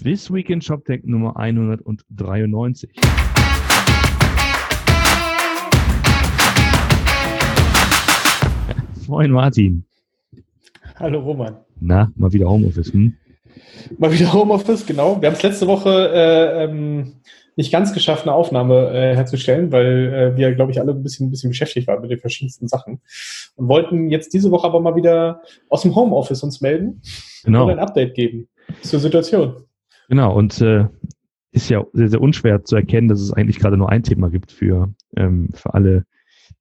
This Weekend Shop Tech Nummer 193. Moin Martin. Hallo Roman. Na, mal wieder Homeoffice, hm? Mal wieder Homeoffice, genau. Wir haben es letzte Woche äh, ähm, nicht ganz geschafft, eine Aufnahme äh, herzustellen, weil äh, wir, glaube ich, alle ein bisschen, ein bisschen beschäftigt waren mit den verschiedensten Sachen. Und wollten jetzt diese Woche aber mal wieder aus dem Homeoffice uns melden Genau. und ein Update geben zur Situation. Genau, und äh, ist ja sehr, sehr unschwer zu erkennen, dass es eigentlich gerade nur ein Thema gibt für, ähm, für alle,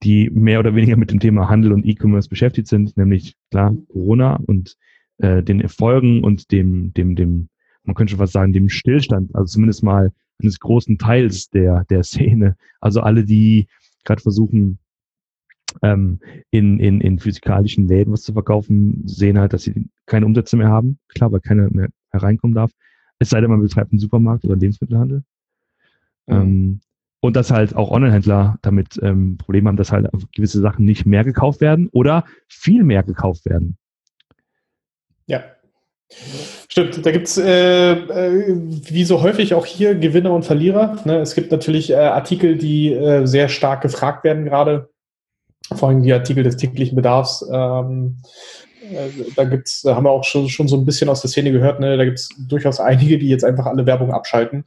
die mehr oder weniger mit dem Thema Handel und E-Commerce beschäftigt sind, nämlich klar Corona und äh, den Erfolgen und dem, dem, dem, man könnte schon fast sagen, dem Stillstand, also zumindest mal eines großen Teils der, der Szene. Also alle, die gerade versuchen, ähm, in, in, in physikalischen Läden was zu verkaufen, sehen halt, dass sie keine Umsätze mehr haben. Klar, weil keiner mehr hereinkommen darf. Es sei denn, man betreibt einen Supermarkt oder einen Lebensmittelhandel. Ähm, und dass halt auch Online-Händler damit ähm, Probleme haben, dass halt gewisse Sachen nicht mehr gekauft werden oder viel mehr gekauft werden. Ja. Stimmt, da gibt's äh, äh, wie so häufig auch hier Gewinner und Verlierer. Ne? Es gibt natürlich äh, Artikel, die äh, sehr stark gefragt werden gerade. Vor allem die Artikel des täglichen Bedarfs. Ähm, äh, da gibt's, da haben wir auch schon, schon so ein bisschen aus der Szene gehört, ne? da gibt's durchaus einige, die jetzt einfach alle Werbung abschalten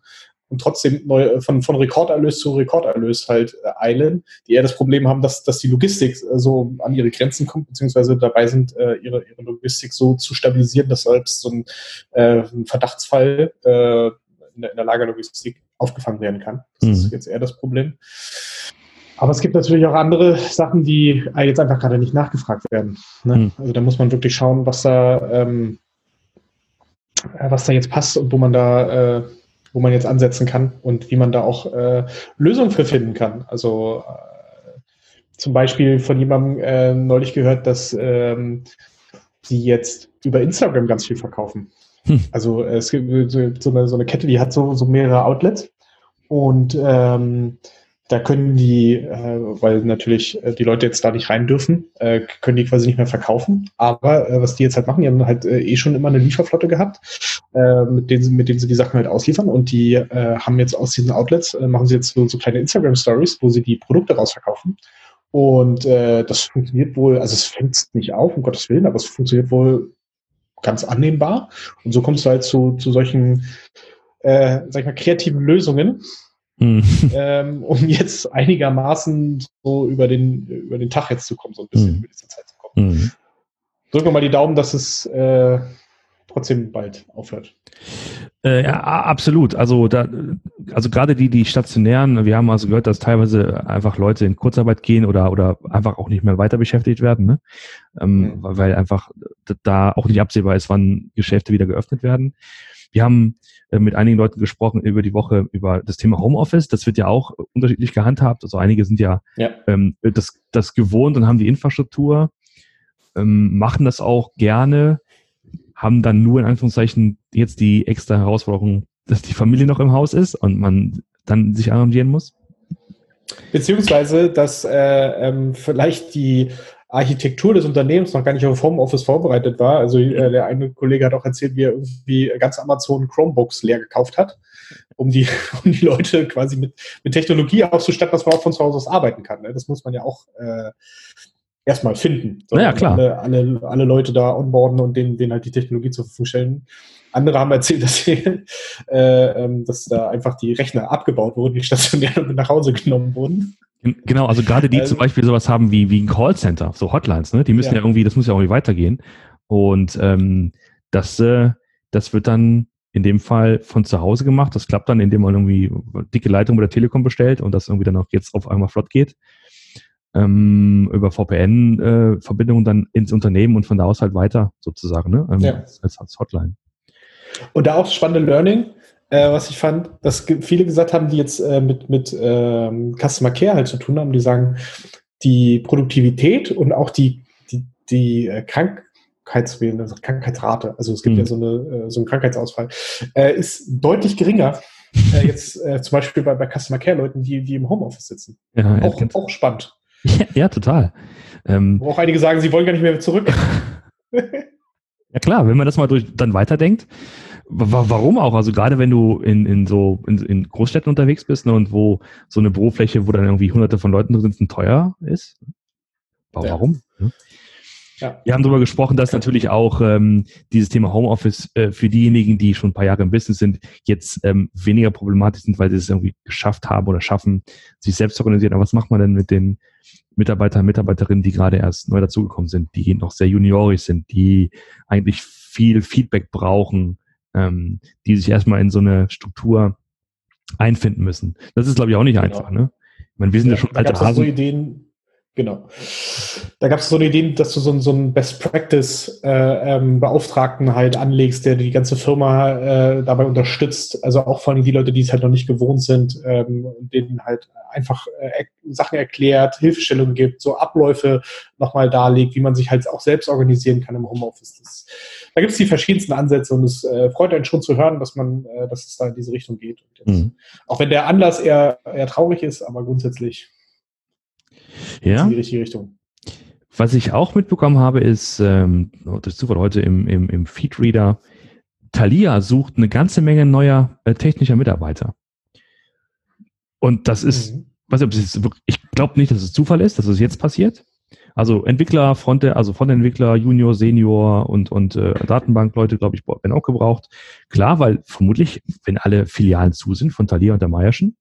und trotzdem neu, von, von Rekorderlös zu Rekorderlös halt äh, eilen, die eher das Problem haben, dass, dass die Logistik äh, so an ihre Grenzen kommt, beziehungsweise dabei sind, äh, ihre, ihre Logistik so zu stabilisieren, dass selbst so ein, äh, ein Verdachtsfall äh, in, der, in der Lagerlogistik aufgefangen werden kann. Das Mhm. ist jetzt eher das Problem. Aber es gibt natürlich auch andere Sachen, die äh, jetzt einfach gerade nicht nachgefragt werden. Ne? Mhm. Also da muss man wirklich schauen, was da, ähm, äh, was da jetzt passt und wo man da, äh, wo man jetzt ansetzen kann und wie man da auch äh, Lösungen für finden kann. Also äh, zum Beispiel von jemandem äh, neulich gehört, dass ähm, sie jetzt über Instagram ganz viel verkaufen. Hm. Also es gibt so so eine, so eine Kette, die hat so, so mehrere Outlets und ähm, da können die, äh, weil natürlich äh, die Leute jetzt da nicht rein dürfen, äh, können die quasi nicht mehr verkaufen. Aber äh, was die jetzt halt machen, die haben halt äh, eh schon immer eine Lieferflotte gehabt, äh, mit, denen sie, mit denen sie die Sachen halt ausliefern. Und die äh, haben jetzt aus diesen Outlets, äh, machen sie jetzt so, so kleine Instagram-Stories, wo sie die Produkte rausverkaufen. Und äh, das funktioniert wohl, also es fängt nicht auf, um Gottes Willen, aber es funktioniert wohl ganz annehmbar. Und so kommst du halt zu, zu solchen, äh, sag ich mal, kreativen Lösungen, Hm. ähm, um jetzt einigermaßen so über den, über den Tag jetzt zu kommen, so ein bisschen Mhm. über diese Zeit zu kommen. Hm. Drücken wir mal die Daumen, dass es äh, trotzdem bald aufhört. Äh, ja, absolut. Also da, also gerade die, die stationären, wir haben also gehört, dass teilweise einfach Leute in Kurzarbeit gehen oder oder einfach auch nicht mehr weiter beschäftigt werden, ne? Ähm, Mhm. weil- einfach da auch nicht absehbar ist, wann Geschäfte wieder geöffnet werden. Wir haben äh, mit einigen Leuten gesprochen über die Woche über das Thema Homeoffice. Das wird ja auch äh, unterschiedlich gehandhabt. Also einige sind ja Ja. ähm, das, das gewohnt und haben die Infrastruktur, ähm, machen das auch gerne, haben dann nur in Anführungszeichen jetzt die extra Herausforderung, dass die Familie noch im Haus ist und man dann sich arrangieren muss. Beziehungsweise, dass äh, ähm, vielleicht die Architektur des Unternehmens noch gar nicht auf Homeoffice vorbereitet war. Also äh, der eine Kollege hat auch erzählt, wie er irgendwie ganz Amazon Chromebooks leer gekauft hat, um die, um die Leute quasi mit, mit Technologie auszustatten, dass man auch von zu Hause aus arbeiten kann. Ne? Das muss man ja auch äh, erstmal finden. So, Naja, klar. Alle, alle, alle Leute da onboarden und denen, denen halt die Technologie zur Verfügung stellen. Andere haben erzählt, dass, sie, äh, ähm, dass da einfach die Rechner abgebaut wurden, die stationär mit nach Hause genommen wurden. Gen- Genau, also gerade die Also- zum Beispiel sowas haben wie, wie ein Callcenter, so Hotlines, ne? Die müssen ja, Ja. irgendwie, das muss ja irgendwie weitergehen. Und ähm, das, äh, das wird dann in dem Fall von zu Hause gemacht. Das klappt dann, indem man irgendwie dicke Leitung bei der Telekom bestellt und das irgendwie dann auch jetzt auf einmal flott geht. Ähm, über VPN-Verbindungen dann ins Unternehmen und von da aus halt weiter sozusagen, ne? Ähm, Ja. als, als, Hotline. Und da auch spannende Learning, äh, was ich fand, dass viele gesagt haben, die jetzt äh, mit, mit ähm, Customer Care halt zu tun haben, die sagen, die Produktivität und auch die, die, die äh, also Krankheitsrate, also es gibt Mhm. ja so, eine, äh, so einen Krankheitsausfall, äh, ist deutlich geringer. äh, jetzt zum Beispiel bei, bei Customer Care Leuten, die, die im Homeoffice sitzen. Ja, Auch, ganz- auch spannend. ja, ja total. Ähm, Wo auch einige sagen, sie wollen gar nicht mehr zurück. Ja klar, wenn man das mal durch, dann weiterdenkt Warum auch? Also gerade wenn du in, in so in, in Großstädten unterwegs bist ne, und wo so eine Bürofläche, wo dann irgendwie hunderte von Leuten drin sind, teuer ist. Warum? Ja. Ja. Wir haben darüber gesprochen, dass natürlich auch ähm, dieses Thema Homeoffice äh, für diejenigen, die schon ein paar Jahre im Business sind, jetzt ähm, weniger problematisch sind, weil sie es irgendwie geschafft haben oder schaffen, sich selbst zu organisieren. Aber was macht man denn mit den Mitarbeitern, Mitarbeiterinnen, die gerade erst neu dazugekommen sind, die noch sehr juniorisch sind, die eigentlich viel Feedback brauchen, ähm, die sich erstmal in so eine Struktur einfinden müssen. Das ist, glaube ich, auch nicht genau. einfach. Ne? Ich meine, wir sind ja, ja schon alte Hasen. So Ideen, Genau. Da gab es so eine Idee, dass du so, so einen Best Practice äh, ähm, Beauftragten halt anlegst, der die ganze Firma äh, dabei unterstützt. Also auch vor allem die Leute, die es halt noch nicht gewohnt sind, ähm, denen halt einfach äh, Sachen erklärt, Hilfestellungen gibt, so Abläufe nochmal darlegt, wie man sich halt auch selbst organisieren kann im Homeoffice. Das, da gibt es die verschiedensten Ansätze und es äh, freut einen schon zu hören, dass man, äh, dass es da in diese Richtung geht. Jetzt, mhm. Auch wenn der Anlass eher, eher traurig ist, aber grundsätzlich ja. in die richtige Richtung. Was ich auch mitbekommen habe, ist, ähm, durch Zufall heute im, im, im Feedreader, Thalia sucht eine ganze Menge neuer äh, technischer Mitarbeiter. Und das ist, mhm. weiß nicht, ist ich glaube nicht, dass es Zufall ist, dass es jetzt passiert. Also Entwickler, Front, also Frontentwickler, Junior, Senior und, und äh, Datenbankleute, glaube ich, werden auch gebraucht. Klar, weil vermutlich, wenn alle Filialen zu sind von Thalia und der Meierschen,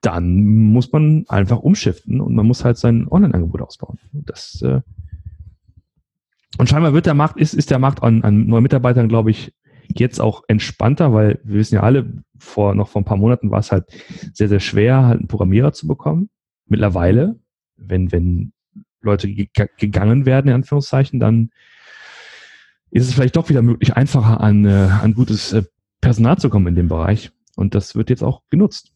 dann muss man einfach umschiften und man muss halt sein Online-Angebot ausbauen. Das, äh und scheinbar wird der Markt, ist, ist der Markt an, an neuen Mitarbeitern, glaube ich, jetzt auch entspannter, weil wir wissen ja alle, vor, noch vor ein paar Monaten war es halt sehr, sehr schwer, halt einen Programmierer zu bekommen. Mittlerweile, wenn, wenn Leute gegangen werden, in Anführungszeichen, dann ist es vielleicht doch wieder möglich, einfacher an, äh, an gutes äh, Personal zu kommen in dem Bereich. Und das wird jetzt auch genutzt.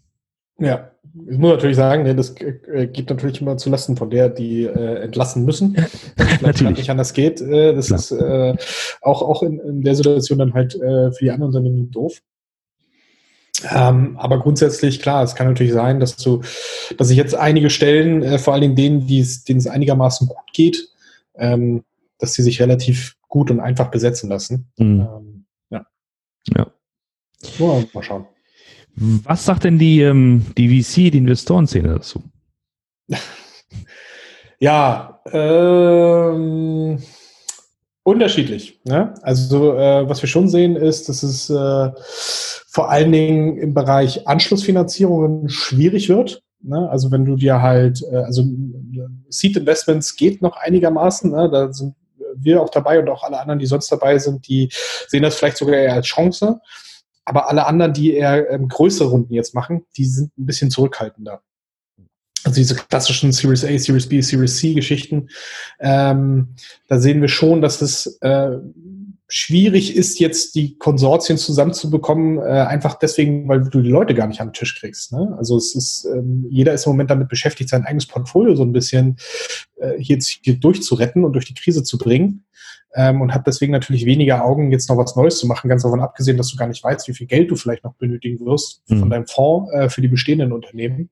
Ja, ich muss natürlich sagen, ne, das äh, geht natürlich immer zu Lasten von der, die äh, entlassen müssen. natürlich nicht anders geht. Das Klar. ist äh, auch, auch in, in, der Situation dann halt äh, für die anderen Unternehmen doof. Ähm, aber grundsätzlich, klar, es kann natürlich sein, dass du, dass sich jetzt einige Stellen, äh, vor allen Dingen denen, denen es einigermaßen gut geht, ähm, dass sie sich relativ gut und einfach besetzen lassen. Mhm. Ähm, ja. Ja. mal schauen. Was sagt denn die, ähm, die VC, die Investorenszene dazu? Ja, ähm, unterschiedlich. Ne? Also äh, was wir schon sehen ist, dass es äh, vor allen Dingen im Bereich Anschlussfinanzierungen schwierig wird. Ne? Also wenn du dir halt, äh, also Seed Investments geht noch einigermaßen, ne? da sind wir auch dabei und auch alle anderen, die sonst dabei sind, die sehen das vielleicht sogar eher als Chance. Aber alle anderen, die eher ähm, größere Runden jetzt machen, die sind ein bisschen zurückhaltender. Also diese klassischen Series A, Series B, Series C Geschichten, ähm, da sehen wir schon, dass es äh, schwierig ist, jetzt die Konsortien zusammenzubekommen, äh, einfach deswegen, weil du die Leute gar nicht an den Tisch kriegst. Ne? Also es ist, ähm, jeder ist im Moment damit beschäftigt, sein eigenes Portfolio so ein bisschen äh, hier, hier durchzuretten und durch die Krise zu bringen ähm, und hat deswegen natürlich weniger Augen, jetzt noch was Neues zu machen, ganz davon abgesehen, dass du gar nicht weißt, wie viel Geld du vielleicht noch benötigen wirst mhm. von deinem Fonds äh, für die bestehenden Unternehmen.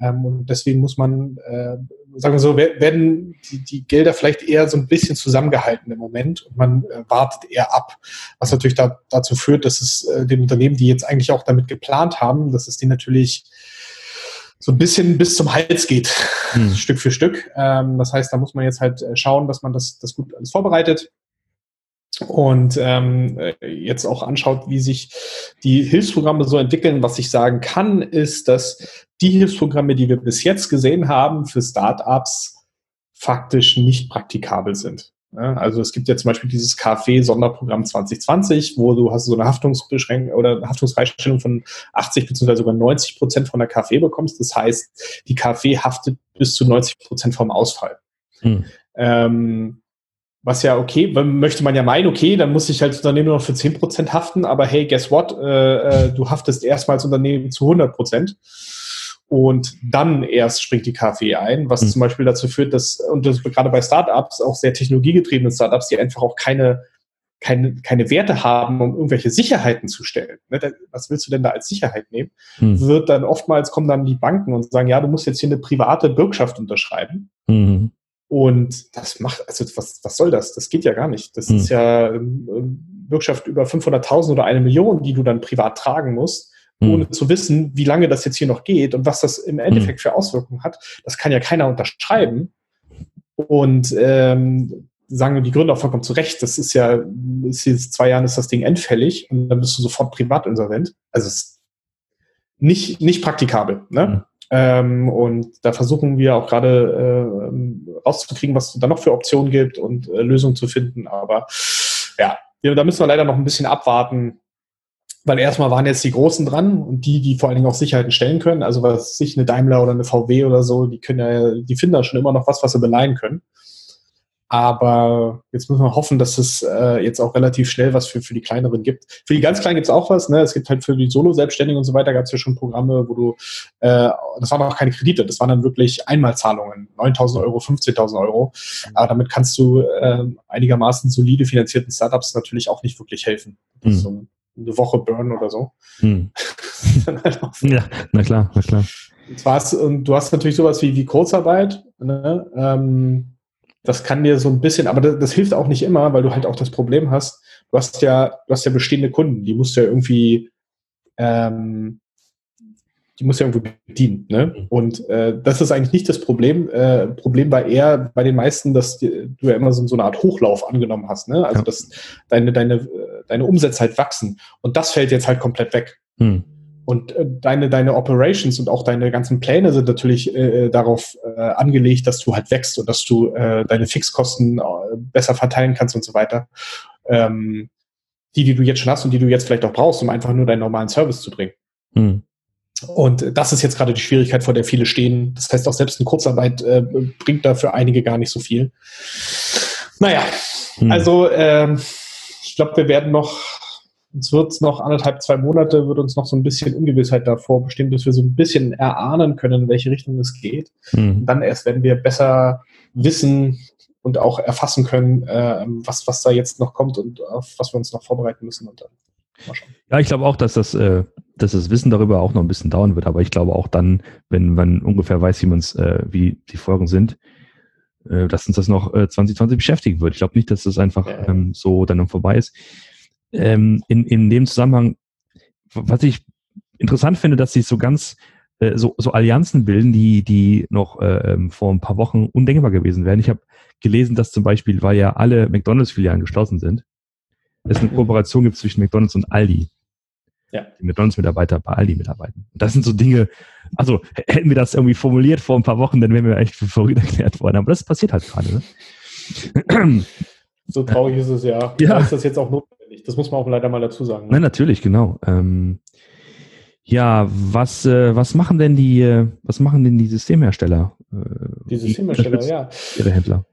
Ähm, und deswegen muss man, äh, sagen wir so, werden die, die, Gelder vielleicht eher so ein bisschen zusammengehalten im Moment und man äh, wartet eher ab, was natürlich da, dazu führt, dass es äh, den Unternehmen, die jetzt eigentlich auch damit geplant haben, dass es die natürlich so ein bisschen bis zum Hals geht, hm. Stück für Stück. Ähm, das heißt, da muss man jetzt halt äh, schauen, dass man das, das gut alles vorbereitet und ähm, äh, jetzt auch anschaut, wie sich die Hilfsprogramme so entwickeln. Was ich sagen kann, ist, dass die Hilfsprogramme, die wir bis jetzt gesehen haben für Startups, faktisch nicht praktikabel sind. Also es gibt ja zum Beispiel dieses KfW-Sonderprogramm 2020, wo du hast so eine Haftungsbeschränkung oder eine Haftungsfreistellung von 80 bzw. sogar 90 Prozent von der KfW bekommst. Das heißt, die KfW haftet bis zu 90 Prozent vom Ausfall. Hm. Ähm, was ja okay, möchte man ja meinen, okay, dann muss ich als Unternehmen nur noch für 10 Prozent haften, aber hey, guess what? Äh, äh, du haftest erstmal als Unternehmen zu 100 Prozent und dann erst springt die KfW ein, was mhm. zum Beispiel dazu führt, dass, und das gerade bei Startups, auch sehr technologiegetriebene Startups, die einfach auch keine, keine, keine Werte haben, um irgendwelche Sicherheiten zu stellen. Ne, was willst du denn da als Sicherheit nehmen? Mhm. Wird dann oftmals kommen dann die Banken und sagen, ja, du musst jetzt hier eine private Bürgschaft unterschreiben. Mhm. Und das macht, also was, was soll das? Das geht ja gar nicht. Das mhm. ist ja, ähm, Bürgschaft über 500.000 oder eine Million, die du dann privat tragen musst. Ohne zu wissen, wie lange das jetzt hier noch geht und was das im Endeffekt mhm. für Auswirkungen hat, das kann ja keiner unterschreiben. Und ähm, sagen die Gründer auch vollkommen zu Recht, das ist ja, ist jetzt zwei Jahren ist das Ding endfällig und dann bist du sofort privat insolvent. Also es ist nicht, nicht praktikabel. Ne? Mhm. Ähm, und da versuchen wir auch gerade äh, rauszukriegen, was es da noch für Optionen gibt und äh, Lösungen zu finden. Aber ja, da müssen wir leider noch ein bisschen abwarten, weil erstmal waren jetzt die Großen dran und die, die vor allen Dingen auch Sicherheiten stellen können. Also was sich eine Daimler oder eine VW oder so, die können ja, die finden da schon immer noch was, was sie beleihen können. Aber jetzt müssen wir hoffen, dass es äh, jetzt auch relativ schnell was für, für die kleineren gibt. Für die ganz Kleinen gibt es auch was. Ne? Es gibt halt für die Solo-Selbstständigen und so weiter gab es ja schon Programme, wo du, äh, das waren auch keine Kredite, das waren dann wirklich Einmalzahlungen, 9.000 Euro, 15.000 Euro. Aber damit kannst du äh, einigermaßen solide finanzierten Startups natürlich auch nicht wirklich helfen. Mhm. So eine Woche Burn oder so. Mhm. ja, na klar, na klar. Und, zwar hast, und du hast natürlich sowas wie, wie Kurzarbeit. Ne? Ähm, das kann dir so ein bisschen, aber das, das, hilft auch nicht immer, weil du halt auch das Problem hast, du hast ja, du hast ja bestehende Kunden, die musst du ja irgendwie, ähm, die musst du ja irgendwie bedienen. Ne? Mhm. Und äh, das ist eigentlich nicht das Problem. Äh, Problem war eher bei den meisten, dass die, du ja immer so, so, eine Art Hochlauf angenommen hast. Ne? Also ja. dass deine, deine, deine Umsätze halt wachsen. Und das fällt jetzt halt komplett weg. Hm. Und äh, deine, deine Operations und auch deine ganzen Pläne sind natürlich äh, darauf äh, angelegt, dass du halt wächst und dass du äh, deine Fixkosten äh, besser verteilen kannst und so weiter. Ähm, die, die du jetzt schon hast und die du jetzt vielleicht auch brauchst, um einfach nur deinen normalen Service zu bringen. Hm. Und das ist jetzt gerade die Schwierigkeit, vor der viele stehen. Das heißt, auch selbst eine Kurzarbeit äh, bringt da für einige gar nicht so viel. Naja, hm. also äh, ich glaube, wir werden noch uns wird noch anderthalb, zwei Monate, wird uns noch so ein bisschen Ungewissheit davor bestehen, bis wir so ein bisschen erahnen können, in welche Richtung es geht. Mhm. Dann erst werden wir besser wissen und auch erfassen können, äh, was, was da jetzt noch kommt und auf was wir uns noch vorbereiten müssen. Und dann mal schauen. Ja, ich glaube auch, dass das, äh, dass das Wissen darüber auch noch ein bisschen dauern wird. Aber ich glaube auch dann, wenn man ungefähr weiß, wie, man's, äh, wie die Folgen sind, äh, dass uns das noch äh, 2020 beschäftigen wird. Ich glaube nicht, dass das einfach ähm, so dann vorbei ist ähm, in, in dem Zusammenhang, was ich interessant finde, dass sich so ganz äh, so, so Allianzen bilden, die, die noch äh, ähm, vor ein paar Wochen undenkbar gewesen wären. Ich habe gelesen, dass zum Beispiel, weil ja alle McDonalds-Filialen geschlossen sind, es eine mhm. Kooperation gibt zwischen McDonalds und Aldi. Ja. Die McDonalds-Mitarbeiter bei Aldi mitarbeiten. Und das sind so Dinge, also hätten wir das irgendwie formuliert vor ein paar Wochen, dann wären wir echt für verrückt erklärt worden. Aber das passiert halt gerade. Ne? So traurig ist es ja. ja. Ist das jetzt auch notwendig? Das muss man auch leider mal dazu sagen. Ne? Nein, natürlich, genau. Ähm, ja, was, äh, was machen denn die, äh, was machen denn die Systemhersteller? Äh, die Systemhersteller, die, ja. Ihre Händler.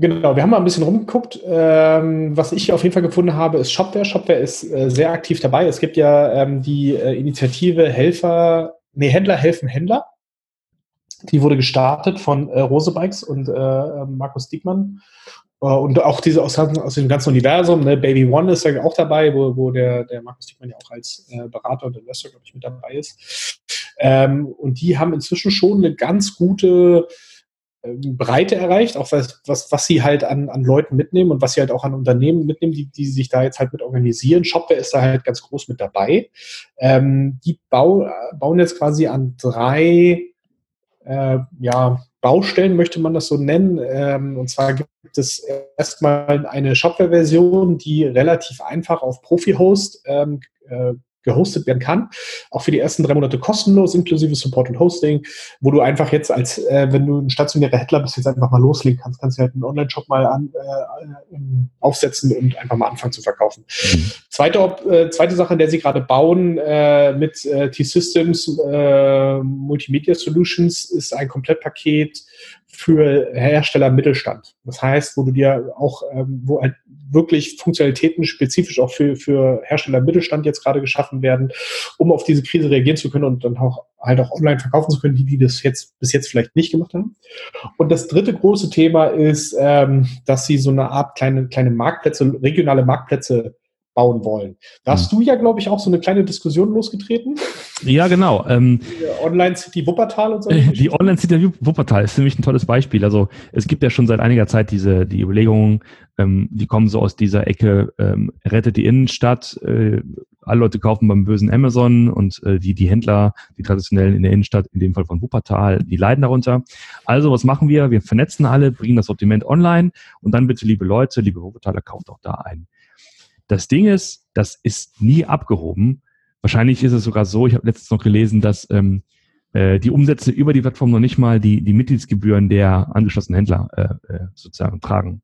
Genau, wir haben mal ein bisschen rumgeguckt. Ähm, was ich auf jeden Fall gefunden habe, ist Shopware. Shopware ist äh, sehr aktiv dabei. Es gibt ja ähm, die äh, Initiative Helfer, nee, Händler helfen Händler. Die wurde gestartet von äh, Rose Bikes und äh, Markus Diekmann. Äh, und auch diese aus, aus dem ganzen Universum, ne, Baby One ist ja auch dabei, wo, wo der, der Markus Dickmann ja auch als äh, Berater und Investor, glaube ich, mit dabei ist. Ähm, und die haben inzwischen schon eine ganz gute ähm, Breite erreicht, auch was, was, was sie halt an, an Leuten mitnehmen und was sie halt auch an Unternehmen mitnehmen, die, die sich da jetzt halt mit organisieren. Shopware ist da halt ganz groß mit dabei. Ähm, die bau, bauen jetzt quasi an drei äh, ja, Baustellen, möchte man das so nennen. Ähm, und zwar gibt es erstmal eine Shopware-Version, die relativ einfach auf Profi-Host ähm, äh, gehostet werden kann. Auch für die ersten drei Monate kostenlos, inklusive Support und Hosting, wo du einfach jetzt als, äh, wenn du ein stationärer Händler bist, jetzt einfach mal loslegen kannst, kannst du halt einen Online-Shop mal an, äh, ähm, aufsetzen und einfach mal anfangen zu verkaufen. Mhm. Zweite, äh, zweite Sache, in der sie gerade bauen äh, mit äh, T-Systems äh, Multimedia Solutions, ist ein Komplettpaket für Hersteller Mittelstand. Das heißt, wo du dir auch, ähm, wo halt wirklich Funktionalitäten spezifisch auch für, für Hersteller Mittelstand jetzt gerade geschaffen werden, um auf diese Krise reagieren zu können und dann auch halt auch online verkaufen zu können, die, die das jetzt bis jetzt vielleicht nicht gemacht haben. Und das dritte große Thema ist, ähm, dass sie so eine Art kleine, kleine Marktplätze, regionale Marktplätze bauen wollen. Da hast hm. du ja, glaube ich, auch so eine kleine Diskussion losgetreten. Ja, genau. Ähm, Online City Wuppertal und so. Die Online City Wuppertal ist nämlich ein tolles Beispiel. Also es gibt ja schon seit einiger Zeit diese die Überlegungen, ähm, die kommen so aus dieser Ecke, ähm, rettet die Innenstadt, äh, alle Leute kaufen beim bösen Amazon und äh, die, die Händler, die traditionellen in der Innenstadt, in dem Fall von Wuppertal, die leiden darunter. Also was machen wir? Wir vernetzen alle, bringen das Sortiment online und dann bitte, liebe Leute, liebe Wuppertaler, kauft auch da ein. Das Ding ist, das ist nie abgehoben. Wahrscheinlich ist es sogar so, ich habe letztens noch gelesen, dass ähm, äh, die Umsätze über die Plattform noch nicht mal die, die Mitgliedsgebühren der angeschlossenen Händler äh, äh, sozusagen tragen.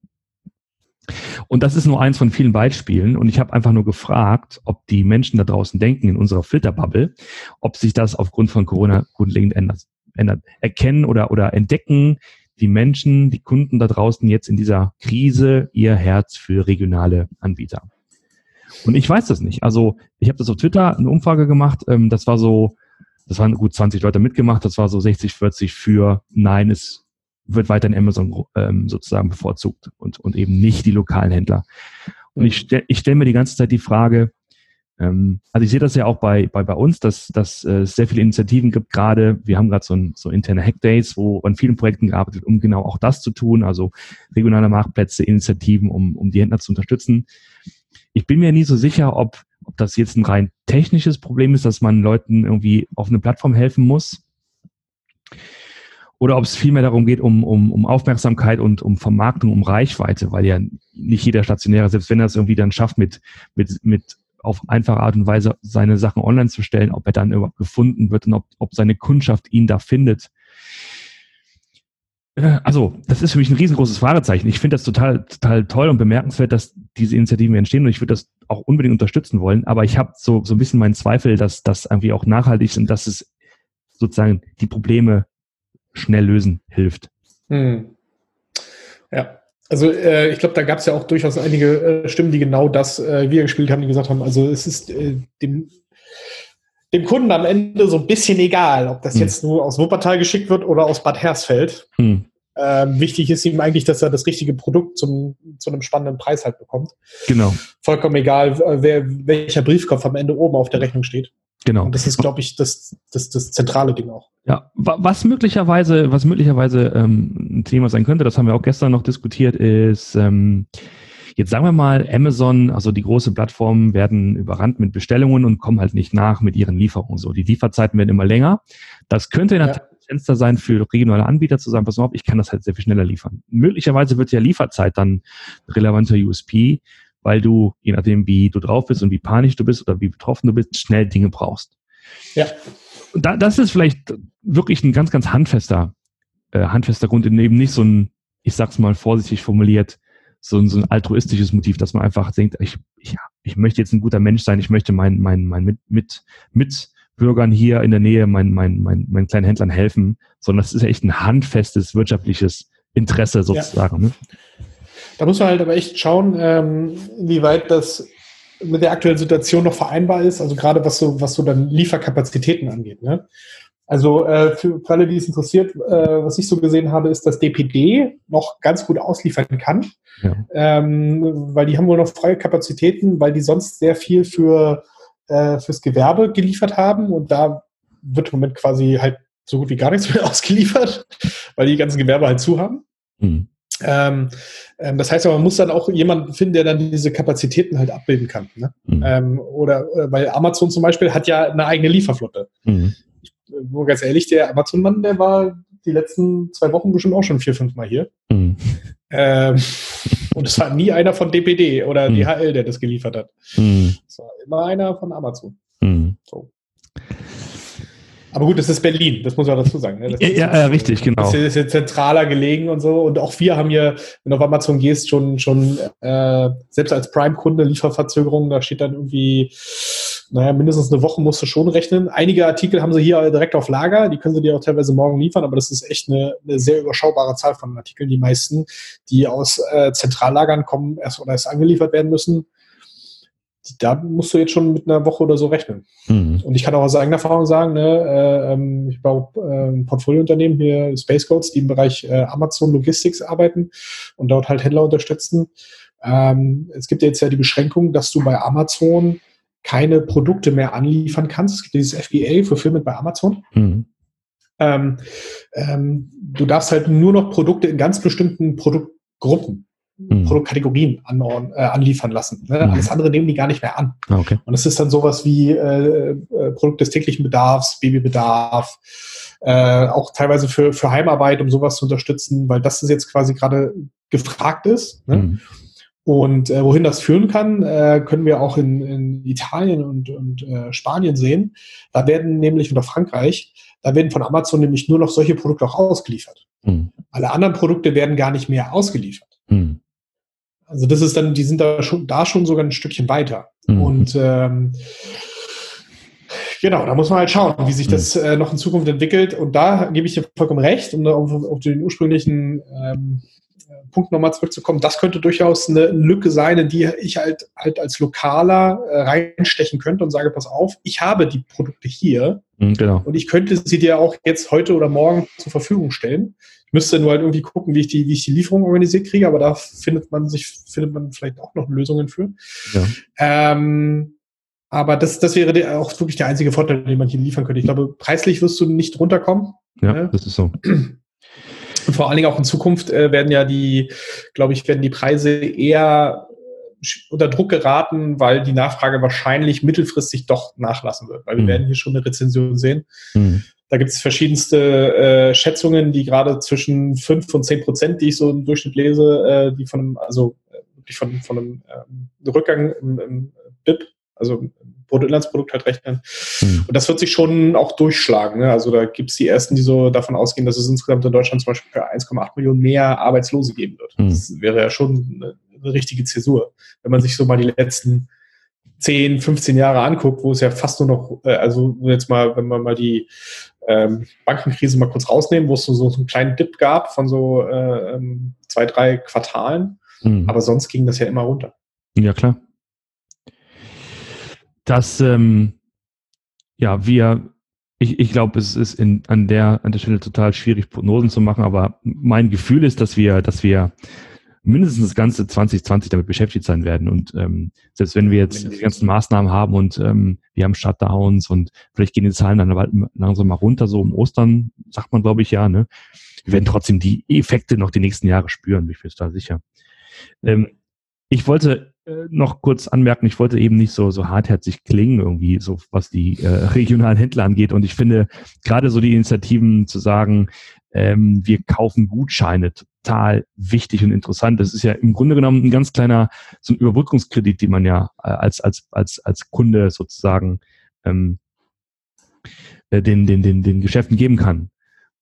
Und das ist nur eins von vielen Beispielen. Und ich habe einfach nur gefragt, ob die Menschen da draußen denken, in unserer Filterbubble, ob sich das aufgrund von Corona grundlegend ändert. ändert. Erkennen oder, oder entdecken die Menschen, die Kunden da draußen jetzt in dieser Krise ihr Herz für regionale Anbieter. Und ich weiß das nicht. Also ich habe das auf Twitter eine Umfrage gemacht. Ähm, das war so, das waren gut 20 Leute mitgemacht. Das war so 60, 40 für Nein, es wird weiterhin Amazon ähm, sozusagen bevorzugt und, und eben nicht die lokalen Händler. Und ich, stell, ich stelle mir die ganze Zeit die Frage, ähm, also ich sehe das ja auch bei, bei, bei uns, dass, dass äh, es sehr viele Initiativen gibt gerade. Wir haben gerade so, ein, so interne Hackdays, wo an vielen Projekten gearbeitet, um genau auch das zu tun, also regionale Marktplätze, Initiativen, um, um die Händler zu unterstützen ich bin mir nie so sicher, ob, ob das jetzt ein rein technisches Problem ist, dass man Leuten irgendwie auf eine Plattform helfen muss. Oder ob es vielmehr darum geht, um, um, um Aufmerksamkeit und um Vermarktung, um Reichweite, weil ja nicht jeder Stationäre, selbst wenn er es irgendwie dann schafft, mit, mit, mit auf einfache Art und Weise seine Sachen online zu stellen, ob er dann überhaupt gefunden wird und ob, ob seine Kundschaft ihn da findet. Äh, also, das ist für mich ein riesengroßes Fragezeichen. Ich finde das total, total toll und bemerkenswert, dass diese Initiativen entstehen und ich würde das auch unbedingt unterstützen wollen. Aber ich habe so, so ein bisschen meinen Zweifel, dass das irgendwie auch nachhaltig ist und dass es sozusagen die Probleme schnell lösen hilft. Hm. Ja, also äh, ich glaube, da gab es ja auch durchaus einige äh, Stimmen, die genau das äh, wir gespielt haben, die gesagt haben, also es ist äh, dem dem Kunden am Ende so ein bisschen egal, ob das hm. jetzt nur aus Wuppertal geschickt wird oder aus Bad Hersfeld. Hm. Ähm, wichtig ist ihm eigentlich, dass er das richtige Produkt zum, zu einem spannenden Preis halt bekommt. Genau. Vollkommen egal, wer, welcher Briefkopf am Ende oben auf der Rechnung steht. Genau. Und das ist, glaube ich, das, das, das zentrale Ding auch. Ja, was möglicherweise, was möglicherweise ähm, ein Thema sein könnte, das haben wir auch gestern noch diskutiert, ist ähm, Jetzt sagen wir mal, Amazon, also die große Plattformen werden überrannt mit Bestellungen und kommen halt nicht nach mit ihren Lieferungen. So, die Lieferzeiten werden immer länger. Das könnte in der ja. Fenster sein für regionale Anbieter zu sagen, pass mal auf, ich kann das halt sehr viel schneller liefern. Möglicherweise wird ja Lieferzeit dann relevanter USP, weil du, je nachdem, wie du drauf bist und wie panisch du bist oder wie betroffen du bist, schnell Dinge brauchst. Ja. Da, das ist vielleicht wirklich ein ganz, ganz handfester, äh, handfester Grund, eben nicht so ein, ich sag's mal vorsichtig formuliert, so, so ein altruistisches Motiv, dass man einfach denkt, ich, ich, ich möchte jetzt ein guter Mensch sein, ich möchte meinen mein, mein mit, mit, Mitbürgern hier in der Nähe, meinen mein, mein, mein kleinen Händlern helfen, sondern das ist echt ein handfestes wirtschaftliches Interesse sozusagen. Ja. Ne? Da muss man halt aber echt schauen, ähm, inwieweit das mit der aktuellen Situation noch vereinbar ist, also gerade was so, was so dann Lieferkapazitäten angeht. Ne? Also äh, für, für alle, die es interessiert, äh, was ich so gesehen habe, ist, dass DPD noch ganz gut ausliefern kann, ja. ähm, weil die haben wohl noch freie Kapazitäten, weil die sonst sehr viel für äh, fürs Gewerbe geliefert haben und da wird im Moment quasi halt so gut wie gar nichts mehr ausgeliefert, weil die ganzen Gewerbe halt zu haben. Mhm. Ähm, ähm, das heißt aber, man muss dann auch jemanden finden, der dann diese Kapazitäten halt abbilden kann. Ne? Mhm. Ähm, oder, oder weil Amazon zum Beispiel hat ja eine eigene Lieferflotte. Mhm nur ganz ehrlich, der Amazon-Mann, der war die letzten zwei Wochen bestimmt auch schon vier, fünf Mal hier. Mhm. Ähm, und es war nie einer von DPD oder mhm. DHL, der das geliefert hat. Mhm. Es war immer einer von Amazon. Mhm. So. Aber gut, das ist Berlin, das muss man dazu sagen. Ne? ja, ja, richtig, genau. Das ist jetzt zentraler gelegen und so. Und auch wir haben hier, wenn du auf Amazon gehst, schon, schon äh, selbst als Prime-Kunde Lieferverzögerungen, da steht dann irgendwie naja, mindestens eine Woche musst du schon rechnen. Einige Artikel haben sie hier direkt auf Lager, die können sie dir auch teilweise morgen liefern, aber das ist echt eine, eine sehr überschaubare Zahl von Artikeln. Die meisten, die aus äh, Zentrallagern kommen erst oder erst angeliefert werden müssen, da musst du jetzt schon mit einer Woche oder so rechnen. Mhm. Und ich kann auch aus eigener Erfahrung sagen, ne, äh, ähm, ich baue äh, ein Portfoliounternehmen hier, Space Codes, die im Bereich äh, Amazon Logistics arbeiten und dort halt Händler unterstützen. Ähm, es gibt jetzt ja die Beschränkung, dass du bei Amazon keine Produkte mehr anliefern kannst. Es gibt dieses FBA, Fulfillment bei Amazon. Mhm. Ähm, ähm, du darfst halt nur noch Produkte in ganz bestimmten Produktgruppen, mhm. Produktkategorien an, äh, anliefern lassen. Ne? Mhm. Alles andere nehmen die gar nicht mehr an. Ah, okay. Und es ist dann sowas wie äh, äh, Produkt des täglichen Bedarfs, Babybedarf, äh, auch teilweise für, für Heimarbeit, um sowas zu unterstützen, weil das ist jetzt quasi gerade gefragt ist. Ne? Mhm. Und äh, wohin das führen kann, äh, können wir auch in, in Italien und, und äh, Spanien sehen. Da werden nämlich, oder Frankreich, da werden von Amazon nämlich nur noch solche Produkte auch ausgeliefert. Mhm. Alle anderen Produkte werden gar nicht mehr ausgeliefert. Mhm. Also das ist dann, die sind da schon, da schon sogar ein Stückchen weiter. Mhm. Und ähm, genau, da muss man halt schauen, wie sich das äh, noch in Zukunft entwickelt. Und da gebe ich dir vollkommen recht, um auf, auf den ursprünglichen ähm, Punkt nochmal zurückzukommen, das könnte durchaus eine Lücke sein, in die ich halt, halt als Lokaler äh, reinstechen könnte und sage, pass auf, ich habe die Produkte hier mhm, genau. und ich könnte sie dir auch jetzt heute oder morgen zur Verfügung stellen. Ich müsste nur halt irgendwie gucken, wie ich die, wie ich die Lieferung organisiert kriege, aber da findet man sich, findet man vielleicht auch noch Lösungen für. Ja. Ähm, aber das, das wäre auch wirklich der einzige Vorteil, den man hier liefern könnte. Ich glaube, preislich wirst du nicht runterkommen. Ja, ne? das ist so. Und vor allen Dingen auch in Zukunft äh, werden ja die, glaube ich, werden die Preise eher unter Druck geraten, weil die Nachfrage wahrscheinlich mittelfristig doch nachlassen wird. Weil wir mhm. werden hier schon eine Rezension sehen. Mhm. Da gibt es verschiedenste äh, Schätzungen, die gerade zwischen 5 und 10 Prozent, die ich so im Durchschnitt lese, äh, die von einem, also wirklich von, von einem ähm, Rückgang im, im BIP, also Bruttoinlandsprodukt halt rechnen. Mhm. Und das wird sich schon auch durchschlagen. Ne? Also da gibt es die ersten, die so davon ausgehen, dass es insgesamt in Deutschland zum Beispiel 1,8 Millionen mehr Arbeitslose geben wird. Mhm. Das wäre ja schon eine, richtige Zäsur. Wenn man sich so mal die letzten 10, 15 Jahre anguckt, wo es ja fast nur noch, äh, also jetzt mal, wenn man mal die ähm, Bankenkrise mal kurz rausnehmen, wo es so, so einen kleinen Dip gab von so äh, ähm, zwei, drei Quartalen. Mhm. Aber sonst ging das ja immer runter. Ja, klar dass ähm, ja wir ich, ich glaube, es ist in, an der an der Stelle total schwierig Prognosen zu machen, aber mein Gefühl ist, dass wir dass wir mindestens das ganze 2020 damit beschäftigt sein werden und ähm, selbst wenn wir jetzt die ganzen Maßnahmen haben und ähm, wir haben Shutdowns und vielleicht gehen die Zahlen dann langsam mal runter, so um Ostern, sagt man glaube ich ja, ne? Wir werden trotzdem die Effekte noch die nächsten Jahre spüren, bin ich mir da sicher. Ähm, ich wollte äh, noch kurz anmerken, ich wollte eben nicht so, so hartherzig klingen, irgendwie, so was die äh, regionalen Händler angeht. Und ich finde gerade so die Initiativen zu sagen, ähm, wir kaufen Gutscheine, total wichtig und interessant. Das ist ja im Grunde genommen ein ganz kleiner so ein Überbrückungskredit, den man ja äh, als, als, als, als Kunde sozusagen ähm, äh, den, den, den, den Geschäften geben kann.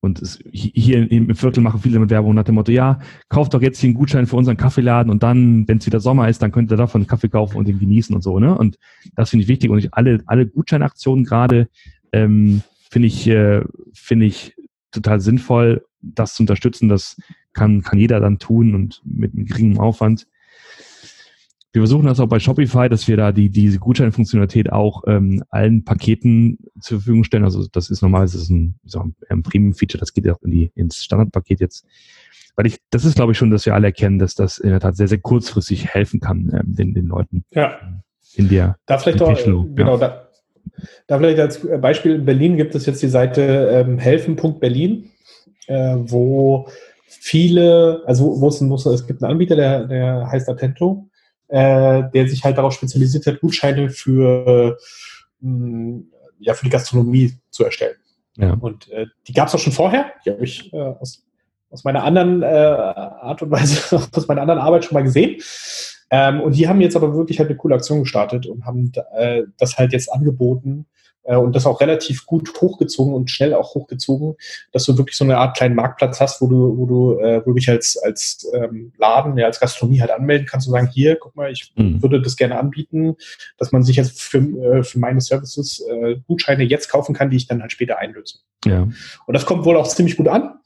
Und es, hier im Viertel machen viele mit Werbung nach dem Motto, ja, kauft doch jetzt hier einen Gutschein für unseren Kaffeeladen und dann, wenn es wieder Sommer ist, dann könnt ihr davon einen Kaffee kaufen und den genießen und so, ne? Und das finde ich wichtig. Und ich, alle, alle Gutscheinaktionen gerade ähm, finde ich, äh, finde ich total sinnvoll, das zu unterstützen. Das kann, kann jeder dann tun und mit, mit geringem Aufwand. Wir versuchen das auch bei Shopify, dass wir da die, diese Gutscheinfunktionalität auch ähm, allen Paketen zur Verfügung stellen. Also das ist normalerweise das ist ein, so ein Premium-Feature, das geht auch in die, ins Standardpaket jetzt. Weil ich, das ist, glaube ich, schon, dass wir alle erkennen, dass das in der Tat sehr, sehr kurzfristig helfen kann, ähm, den, den Leuten. Ja. In der da vielleicht auch, genau, ja. da, da vielleicht als Beispiel in Berlin gibt es jetzt die Seite ähm, helfen.berlin, äh, wo viele, also wo es, wo es, es gibt einen Anbieter, der, der heißt Atento, äh, der sich halt darauf spezialisiert hat, Gutscheine für, mh, mm, ja, für die Gastronomie zu erstellen. Ja. Und äh, die gab es auch schon vorher. Die habe ich äh, aus, aus meiner anderen äh, Art und Weise, aus meiner anderen Arbeit schon mal gesehen. Ähm, und die haben jetzt aber wirklich halt eine coole Aktion gestartet und haben äh, das halt jetzt angeboten, äh, und das auch relativ gut hochgezogen und schnell auch hochgezogen, dass du wirklich so eine Art kleinen Marktplatz hast, wo du, wo du, äh, wo du dich als, als ähm, Laden, ja, als Gastronomie halt anmelden kannst und sagen, hier, guck mal, ich mhm. würde das gerne anbieten, dass man sich jetzt für, äh, für meine Services äh, Gutscheine jetzt kaufen kann, die ich dann halt später einlöse. Ja. Und das kommt wohl auch ziemlich gut an.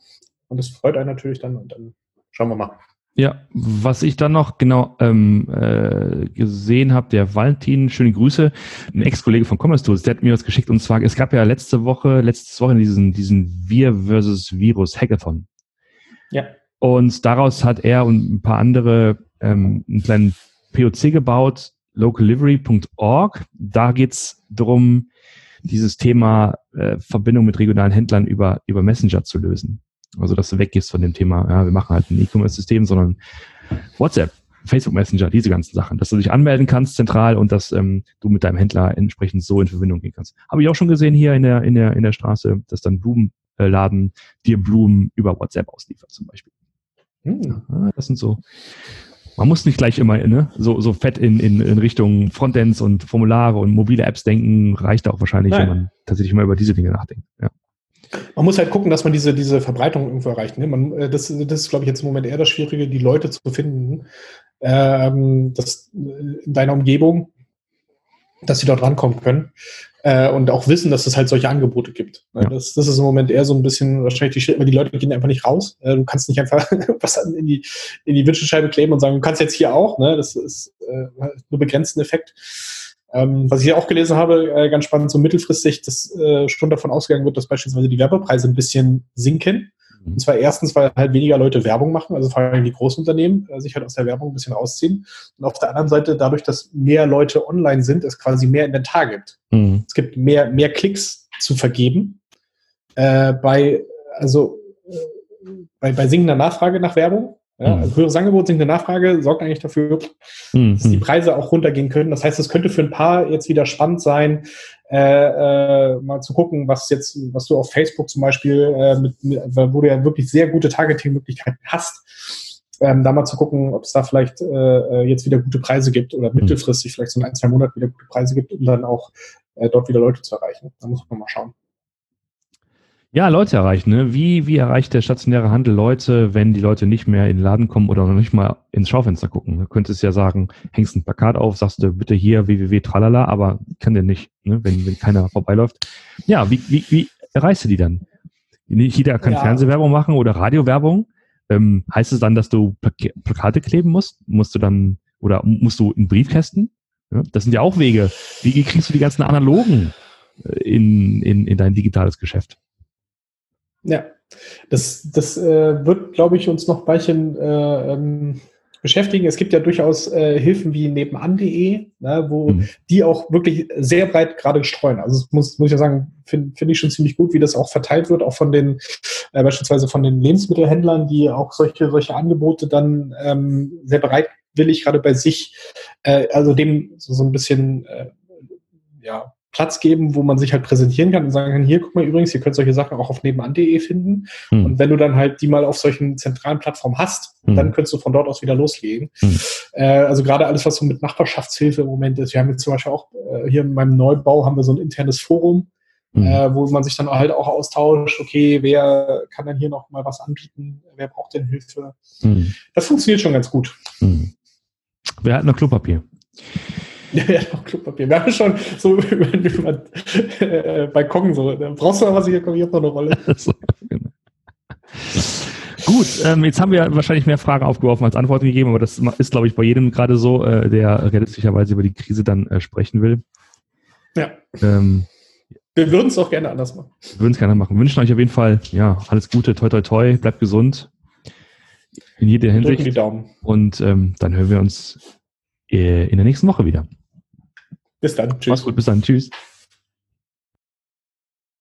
Und das freut einen natürlich dann und dann schauen wir mal. Ja, was ich dann noch genau ähm, äh, gesehen habe, der Valentin, schöne Grüße, ein Ex-Kollege von Commerce Tools, der hat mir was geschickt und zwar, es gab ja letzte Woche, letzte Woche diesen, diesen Wir versus Virus Hackathon. Ja. Und daraus hat er und ein paar andere ähm, einen kleinen POC gebaut, locallivery.org. Da geht's darum, dieses Thema äh, Verbindung mit regionalen Händlern über, über Messenger zu lösen. Also, dass du weggehst von dem Thema, ja, wir machen halt ein E-Commerce-System, sondern WhatsApp, Facebook Messenger, diese ganzen Sachen, dass du dich anmelden kannst zentral und dass ähm, du mit deinem Händler entsprechend so in Verbindung gehen kannst. Habe ich auch schon gesehen hier in der, in der, in der Straße, dass dann Blumenladen dir Blumen über WhatsApp ausliefert zum Beispiel. Hm. Ja, das sind so. Man muss nicht gleich immer ne, so, so fett in, in, in Richtung Frontends und Formulare und mobile Apps denken, reicht auch wahrscheinlich, Nein. wenn man tatsächlich mal über diese Dinge nachdenkt. Ja. Man muss halt gucken, dass man diese, diese Verbreitung irgendwo erreicht. Ne? Man, äh, das, das ist, glaube ich, jetzt im Moment eher das Schwierige, die Leute zu finden, ähm, das, äh, in deiner Umgebung, dass sie dort rankommen können äh, und auch wissen, dass es halt solche Angebote gibt. Ja. Das, das ist im Moment eher so ein bisschen wahrscheinlich die Schritt, weil die Leute gehen einfach nicht raus. Äh, du kannst nicht einfach was in die, in die Windschutzscheibe kleben und sagen, du kannst jetzt hier auch. Ne? Das ist äh, nur begrenzten Effekt. Ähm, was ich auch gelesen habe, äh, ganz spannend, so mittelfristig, dass äh, schon davon ausgegangen wird, dass beispielsweise die Werbepreise ein bisschen sinken. Mhm. Und zwar erstens, weil halt weniger Leute Werbung machen, also vor allem die Großunternehmen äh, sich halt aus der Werbung ein bisschen rausziehen. Und auf der anderen Seite, dadurch, dass mehr Leute online sind, es quasi mehr Inventar gibt. Mhm. Es gibt mehr, mehr Klicks zu vergeben. Äh, bei, also, äh, bei, bei sinkender Nachfrage nach Werbung ja, mhm. also höheres Angebot, sinkende Nachfrage sorgt eigentlich dafür, mhm. dass die Preise auch runtergehen können. Das heißt, es könnte für ein paar jetzt wieder spannend sein, äh, äh, mal zu gucken, was jetzt, was du auf Facebook zum Beispiel, äh, mit, mit, wo du ja wirklich sehr gute Targeting-Möglichkeiten hast, ähm, da mal zu gucken, ob es da vielleicht äh, äh, jetzt wieder gute Preise gibt oder mhm. mittelfristig vielleicht so in ein, zwei Monaten wieder gute Preise gibt, um dann auch äh, dort wieder Leute zu erreichen. Da muss man mal schauen. Ja, Leute erreichen. Ne? Wie, wie erreicht der stationäre Handel Leute, wenn die Leute nicht mehr in den Laden kommen oder noch nicht mal ins Schaufenster gucken? Du könntest ja sagen, hängst ein Plakat auf, sagst du bitte hier www tralala, aber kann der nicht, ne? wenn, wenn keiner vorbeiläuft. Ja, wie, wie, wie erreichst du die dann? Nicht jeder kann ja. Fernsehwerbung machen oder Radiowerbung. Ähm, heißt es dann, dass du Plakate kleben musst? Musst du dann, oder musst du in Briefkästen? Ja, das sind ja auch Wege. Wie kriegst du die ganzen analogen äh, in, in, in dein digitales Geschäft? Ja, das, das äh, wird, glaube ich, uns noch ein Weilchen äh, ähm, beschäftigen. Es gibt ja durchaus äh, Hilfen wie nebenan.de, ne, wo mhm. die auch wirklich sehr breit gerade streuen. Also muss, muss ich ja sagen, finde find ich schon ziemlich gut, wie das auch verteilt wird, auch von den äh, beispielsweise von den Lebensmittelhändlern, die auch solche, solche Angebote dann ähm, sehr bereitwillig gerade bei sich, äh, also dem so, so ein bisschen äh, ja, Platz geben, wo man sich halt präsentieren kann und sagen kann, hier, guck mal übrigens, ihr könnt solche Sachen auch auf nebenan.de finden. Mhm. Und wenn du dann halt die mal auf solchen zentralen Plattformen hast, mhm. dann könntest du von dort aus wieder loslegen. Mhm. Äh, also gerade alles, was so mit Nachbarschaftshilfe im Moment ist. Wir haben jetzt zum Beispiel auch äh, hier in meinem Neubau haben wir so ein internes Forum, mhm. äh, wo man sich dann halt auch austauscht, okay, wer kann denn hier noch mal was anbieten, wer braucht denn Hilfe. Mhm. Das funktioniert schon ganz gut. Mhm. Wer hat noch Klopapier? Ja, ja, noch Klopapier. Wir haben schon so über, über äh, Balkon so. Brauchst du noch was? Hier ich habe noch eine Rolle. so, genau. Gut, ähm, jetzt haben wir wahrscheinlich mehr Fragen aufgeworfen als Antworten gegeben, aber das ist, glaube ich, bei jedem gerade so, äh, der realistischerweise über die Krise dann äh, sprechen will. Ja. Ähm, wir würden es auch gerne anders machen. Wir würden es gerne machen. Wir wünschen euch auf jeden Fall, ja, alles Gute, toi, toi, toi, bleibt gesund. In jeder Hinsicht. Drücken die Daumen. Und ähm, dann hören wir uns äh, in der nächsten Woche wieder. Bis dann. Tschüss. Mach's gut, bis dann. Tschüss.